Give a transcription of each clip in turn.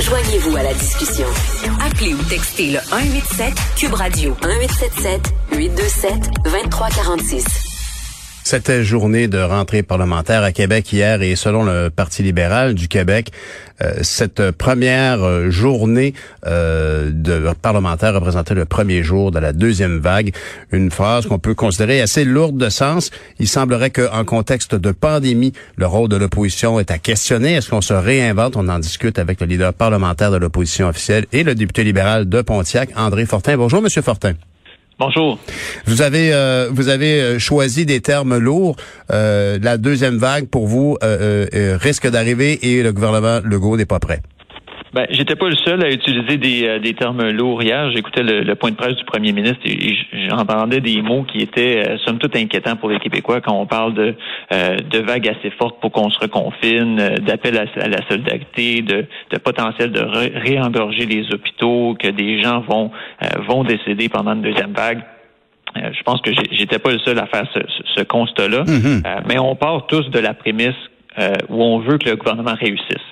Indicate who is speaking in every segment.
Speaker 1: Joignez-vous à la discussion. Appelez ou textez le 187 Cube Radio 1877 827 2346.
Speaker 2: Cette journée de rentrée parlementaire à Québec hier et selon le Parti libéral du Québec, cette première journée euh, de parlementaire représentait le premier jour de la deuxième vague. Une phrase qu'on peut considérer assez lourde de sens. Il semblerait qu'en contexte de pandémie, le rôle de l'opposition est à questionner. Est-ce qu'on se réinvente? On en discute avec le leader parlementaire de l'opposition officielle et le député libéral de Pontiac, André Fortin. Bonjour, Monsieur Fortin.
Speaker 3: Bonjour.
Speaker 2: Vous avez euh, vous avez euh, choisi des termes lourds. Euh, la deuxième vague pour vous risque d'arriver et le gouvernement Legault n'est pas prêt.
Speaker 3: Ben, j'étais pas le seul à utiliser des, euh, des termes lourds hier. J'écoutais le, point de presse du premier ministre et j'entendais des mots qui étaient euh, somme toute inquiétants pour les Québécois quand on parle de, euh, de vagues assez fortes pour qu'on se reconfine, d'appel à, la solidarité, de, de potentiel de réengorger les hôpitaux, que des gens vont vont décéder pendant une deuxième vague. je pense que j'étais pas le seul à faire ce, ce, constat-là, mm-hmm. mais on part tous de la prémisse où on veut que le gouvernement réussisse.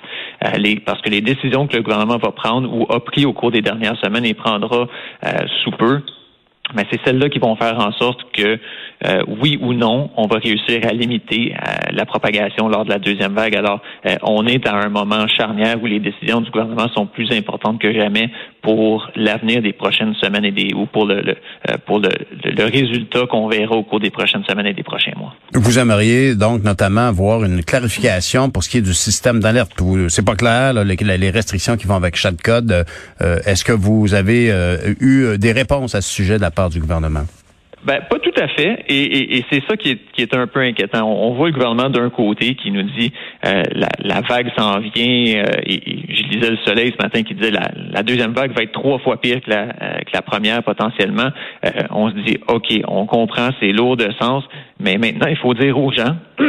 Speaker 3: Parce que les décisions que le gouvernement va prendre ou a pris au cours des dernières semaines et prendra euh, sous peu, mais c'est celles-là qui vont faire en sorte que, euh, oui ou non, on va réussir à limiter euh, la propagation lors de la deuxième vague. Alors, euh, on est à un moment charnière où les décisions du gouvernement sont plus importantes que jamais pour l'avenir des prochaines semaines et des ou pour le, pour le, le résultat qu'on verra au cours des prochaines semaines et des prochains mois.
Speaker 2: Vous aimeriez donc notamment voir une clarification pour ce qui est du système d'alerte. C'est pas clair les, les, restrictions qui vont avec chaque code. Est-ce que vous avez eu des réponses à ce sujet de la part du gouvernement?
Speaker 3: Ben, pas tout à fait. Et, c'est ça qui est, un peu inquiétant. On, voit le gouvernement d'un côté qui nous dit euh, la, vague s'en vient. Euh, je lisais le soleil ce matin qui disait la, la deuxième vague va être trois fois pire que la, euh, que la première potentiellement. on se dit OK, on comprend, c'est lourd de sens, mais maintenant il faut dire aux gens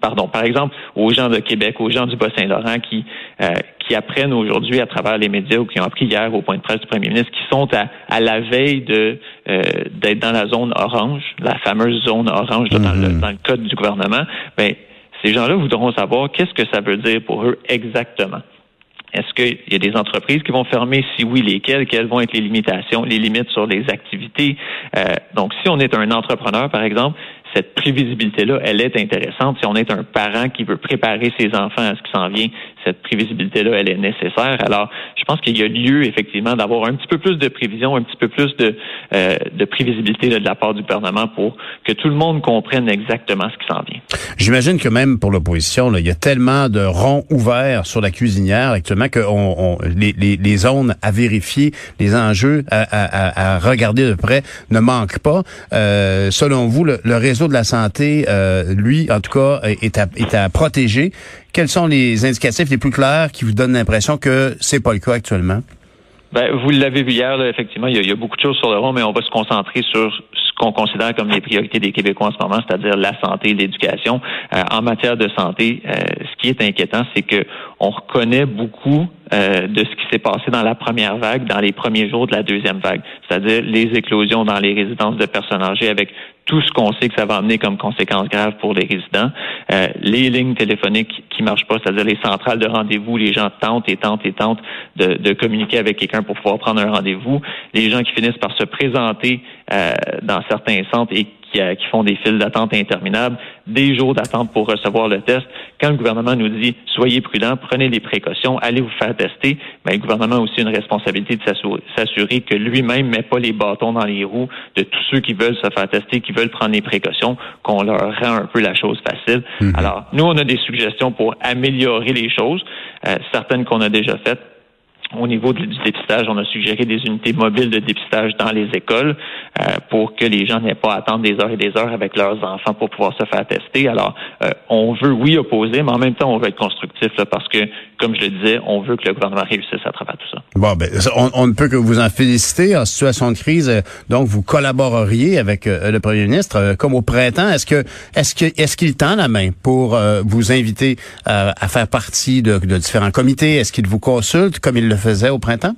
Speaker 3: pardon, par exemple, aux gens de Québec, aux gens du Bas-Saint-Laurent qui, euh, qui apprennent aujourd'hui à travers les médias ou qui ont appris hier au point de presse du premier ministre, qui sont à, à la veille de euh, d'être dans la zone orange, la fameuse zone orange dans, le, mm-hmm. dans le code du gouvernement, ben, ces gens-là voudront savoir qu'est-ce que ça veut dire pour eux exactement. Est-ce qu'il y a des entreprises qui vont fermer? Si oui, lesquelles? Quelles vont être les limitations, les limites sur les activités? Euh, donc, si on est un entrepreneur, par exemple, cette prévisibilité-là, elle est intéressante. Si on est un parent qui veut préparer ses enfants à ce qui s'en vient, cette prévisibilité-là, elle est nécessaire. Alors, je pense qu'il y a lieu, effectivement, d'avoir un petit peu plus de prévision, un petit peu plus de, euh, de prévisibilité de la part du gouvernement pour que tout le monde comprenne exactement ce qui s'en vient.
Speaker 2: J'imagine que même pour l'opposition, il y a tellement de ronds ouverts sur la cuisinière actuellement que on, les, les, les, zones à vérifier, les enjeux à, à, à regarder de près ne manquent pas. Euh, selon vous, le, le réseau de la santé, euh, lui, en tout cas, est à, est à protéger. Quels sont les indicatifs les plus clairs qui vous donnent l'impression que c'est pas le cas actuellement?
Speaker 3: Ben, vous l'avez vu hier, effectivement, il y, a, beaucoup de choses sur le rond, mais on va se concentrer sur ce qu'on considère comme les priorités des Québécois en ce moment, c'est-à-dire la santé l'éducation. Euh, en matière de santé, euh, ce qui est inquiétant, c'est que on reconnaît beaucoup euh, de ce qui s'est passé dans la première vague, dans les premiers jours de la deuxième vague, c'est-à-dire les éclosions dans les résidences de personnes âgées avec tout ce qu'on sait que ça va amener comme conséquences graves pour les résidents, euh, les lignes téléphoniques qui marchent pas, c'est-à-dire les centrales de rendez-vous, les gens tentent et tentent et tentent de, de communiquer avec quelqu'un pour pouvoir prendre un rendez-vous, les gens qui finissent par se présenter euh, dans certains centres et euh, qui, font des files d'attente interminables, des jours d'attente pour recevoir le test. Quand le gouvernement nous dit soyez prudents, prenez les précautions, allez vous faire tester, mais ben, le gouvernement a aussi une responsabilité de s'assurer que lui-même met pas les bâtons dans les roues de tous ceux qui veulent se faire tester, qui veulent prendre les précautions, qu'on leur rend un peu la chose facile. Mhm. Alors, nous, on a des suggestions pour améliorer les choses, euh, certaines qu'on a déjà faites au niveau du dépistage, on a suggéré des unités mobiles de dépistage dans les écoles euh, pour que les gens n'aient pas à attendre des heures et des heures avec leurs enfants pour pouvoir se faire tester. Alors, euh, on veut, oui, opposer, mais en même temps, on veut être constructif là, parce que, comme je le disais, on veut que le gouvernement réussisse à travers tout ça.
Speaker 2: Bon, ben, on, ne peut que vous en féliciter. En situation de crise, euh, donc, vous collaboreriez avec le premier ministre comme au printemps. Est-ce que, est-ce que, est-ce qu'il tend la main pour vous inviter à faire partie de différents comités? Est-ce qu'il vous consulte comme il le faisait au printemps?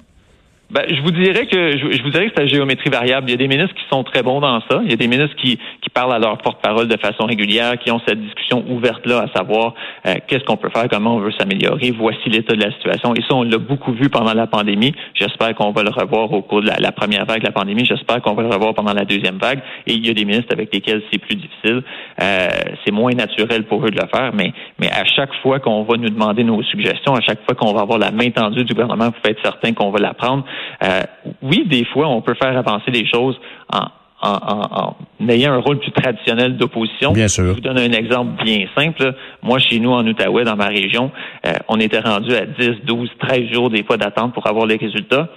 Speaker 3: Ben, je vous dirais que je, vous dirais que c'est la géométrie variable. Il y a des ministres qui sont très bons dans ça. Il y a des ministres qui, qui parlent à leur porte-parole de façon régulière, qui ont cette discussion ouverte là, à savoir euh, qu'est-ce qu'on peut faire, comment on veut s'améliorer. Voici l'état de la situation. Et ça, on l'a beaucoup vu pendant la pandémie. J'espère qu'on va le revoir au cours de la, première vague de la pandémie. J'espère qu'on va le revoir pendant la deuxième vague. Et il y a des ministres avec lesquels c'est plus difficile. Euh, c'est moins naturel pour eux de le faire, mais mais à chaque fois qu'on va nous demander nos suggestions, à chaque fois qu'on va avoir la main tendue du gouvernement, vous pouvez être certain qu'on va la prendre. Euh, oui, des fois, on peut faire avancer les choses en, ayant un rôle plus traditionnel d'opposition.
Speaker 2: Bien sûr.
Speaker 3: Je vous donne un exemple bien simple. Moi, chez nous, en Outaouais, dans ma région, euh, on était rendu à 10, 12, 13 jours des fois d'attente pour avoir les résultats.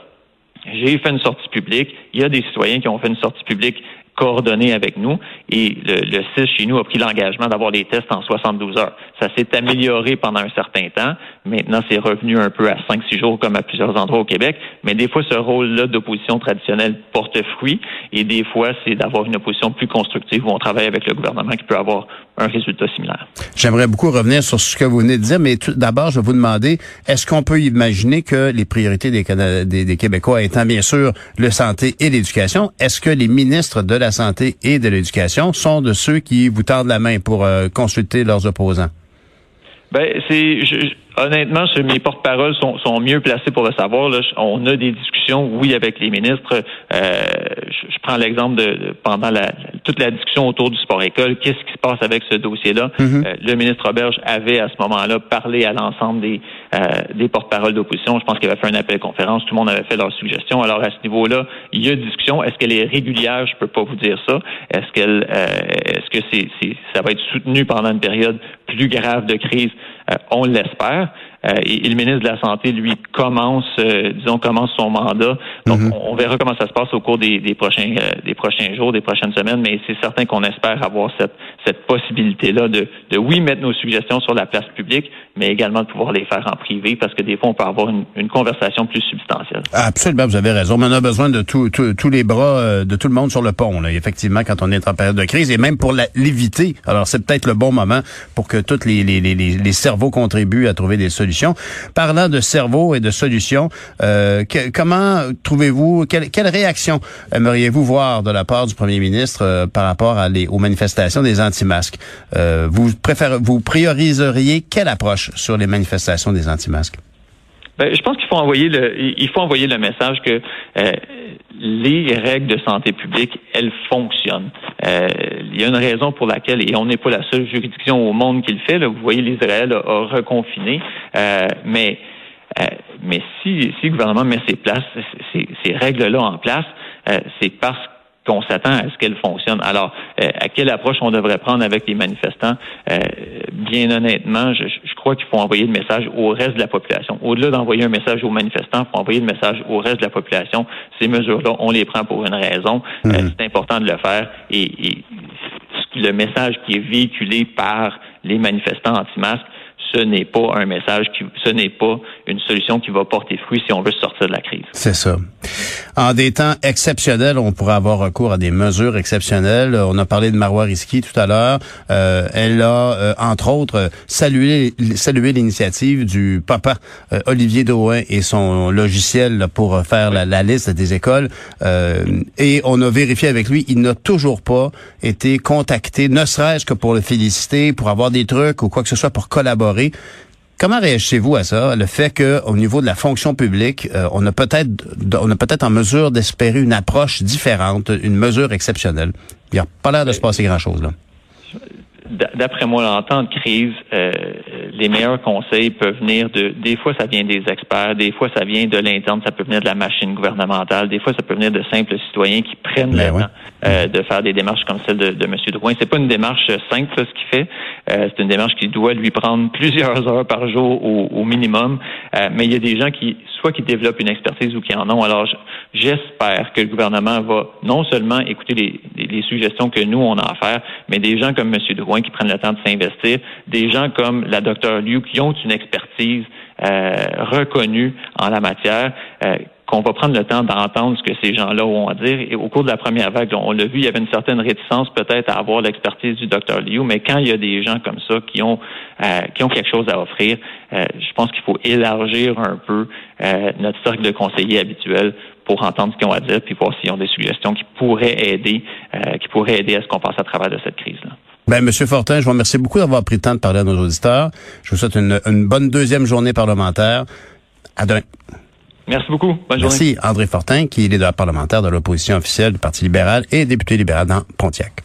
Speaker 3: J'ai fait une sortie publique. Il y a des citoyens qui ont fait une sortie publique coordonné avec nous. Et le, le CIS chez nous a pris l'engagement d'avoir des tests en 72 heures. Ça s'est amélioré pendant un certain temps. Maintenant, c'est revenu un peu à 5-6 jours comme à plusieurs endroits au Québec. Mais des fois, ce rôle-là d'opposition traditionnelle porte fruit. Et des fois, c'est d'avoir une opposition plus constructive où on travaille avec le gouvernement qui peut avoir un résultat similaire.
Speaker 2: J'aimerais beaucoup revenir sur ce que vous venez de dire, mais d'abord, je vais vous demander, est-ce qu'on peut imaginer que les priorités des, des, Québécois étant bien sûr le santé et l'éducation, est-ce que les ministres de la santé et de l'éducation sont de ceux qui vous tendent la main pour euh, consulter leurs opposants?
Speaker 3: Ben, c'est honnêtement, mes porte-paroles sont, sont, mieux placés pour le savoir. On a des discussions, oui, avec les ministres. Euh, je, prends l'exemple de, pendant la, toute la discussion autour du sport-école. Qu'est-ce qui se passe avec ce dossier-là? Mm-hmm. euh, Le ministre Roberge avait à ce moment-là parlé à l'ensemble des, euh, des porte-paroles d'opposition. Je pense qu'il avait fait un appel conférence. Tout le monde avait fait leurs suggestions. Alors à ce niveau-là, il y a discussion. Est-ce qu'elle est régulière? Je peux pas vous dire ça. Est-ce qu'elle, est-ce que c'est, ça va être soutenu pendant une période plus grave de crise? On l'espère. Euh, et, le ministre de la Santé, lui, commence, euh, disons, commence son mandat. Donc, mhm. on, verra comment ça se passe au cours des, prochains, euh, des prochains jours, des prochaines semaines, mais c'est certain qu'on espère avoir cette, cette possibilité-là de, de, oui, mettre nos suggestions sur la place publique, mais également de pouvoir les faire en privé, parce que des fois, on peut avoir une, une conversation plus substantielle.
Speaker 2: Absolument, vous avez raison. Mais on a besoin de tous les bras de tout le monde sur le pont, là, effectivement, quand on est en période de crise, et même pour l'éviter. Alors, c'est peut-être le bon moment pour que tous les, les, les, les cerveaux contribuent à trouver des solutions Parlant de cerveau et de solutions, euh, comment trouvez-vous, quelle, réaction aimeriez-vous voir de la part du premier ministre euh, par rapport aux manifestations des anti-masques? Euh, vous, préférez, vous prioriseriez quelle approche sur les manifestations des anti-masques?
Speaker 3: Ben, je pense qu'il faut envoyer le, il faut envoyer le message que les règles de santé publique, elles fonctionnent. Euh, il y a une raison pour laquelle, et on n'est pas la seule juridiction au monde qui le fait, là, vous voyez l'Israël a, reconfiné, euh, mais euh, mais si, si le gouvernement met ces, places, ces, règles-là en place, c'est parce qu'on s'attend à ce qu'elles fonctionnent. Alors, à quelle approche on devrait prendre avec les manifestants? bien honnêtement, je crois qu'il faut envoyer le message au reste de la population. Au-delà d'envoyer un message aux manifestants, il faut envoyer le message au reste de la population. Ces mesures-là, on les prend pour une raison. Euh, mhm. c'est important de le faire. Et, et le message qui est véhiculé par les manifestants anti-masques, ce n'est pas un message qui, ce n'est pas une solution qui va porter fruit si on veut sortir de la crise.
Speaker 2: C'est ça. En des temps exceptionnels, on pourrait avoir recours à des mesures exceptionnelles. On a parlé de Marois Risky tout à l'heure. Euh, elle a, euh, entre autres, salué, salué l'initiative du papa euh, Olivier Drouin et son logiciel pour faire la, la liste des écoles. et on a vérifié avec lui, il n'a toujours pas été contacté, ne serait-ce que pour le féliciter, pour avoir des trucs ou quoi que ce soit pour collaborer Comment réagissez-vous à ça, le fait qu'au niveau de la fonction publique, euh, on a peut-être on a peut-être en mesure d'espérer une approche différente, une mesure exceptionnelle? Il n'y a pas l'air de se passer grand-chose là
Speaker 3: d'après moi, en temps de crise, euh, les meilleurs conseils peuvent venir de. Des fois, ça vient des experts, des fois, ça vient de l'interne, ça peut venir de la machine gouvernementale, des fois, ça peut venir de simples citoyens qui prennent ben le temps euh, de faire des démarches comme celle de, de M. Drouin. C'est pas une démarche simple, ce qu'il fait. Euh, c'est une démarche qui doit lui prendre plusieurs heures par jour au, au minimum. mais il y a des gens qui, soit qui développent une expertise ou qui en ont. Alors, j'espère que le gouvernement va non seulement écouter les, les, suggestions que nous on a à faire, mais des gens comme M. Drouin qui prennent le temps de s'investir, des gens comme la Liu qui ont une expertise euh, reconnue en la matière. Euh, qu'on va prendre le temps d'entendre ce que ces gens-là ont à dire. Et au cours de la première vague, on l'a vu, il y avait une certaine réticence peut-être à avoir l'expertise du docteur Liu, mais quand il y a des gens comme ça qui ont euh, qui ont quelque chose à offrir, je pense qu'il faut élargir un peu notre cercle de conseillers habituel pour entendre ce qu'ils ont à dire, puis voir s'ils ont des suggestions qui pourraient aider, qui pourraient aider à ce qu'on passe à travers de cette crise-là.
Speaker 2: Ben, Monsieur Fortin, je vous remercie beaucoup d'avoir pris le temps de parler à nos auditeurs. Je vous souhaite une, une bonne deuxième journée parlementaire. À demain.
Speaker 3: Merci beaucoup. Bonne
Speaker 2: Merci, André Fortin, qui est leader parlementaire de l'opposition officielle du Parti libéral et député libéral dans Pontiac.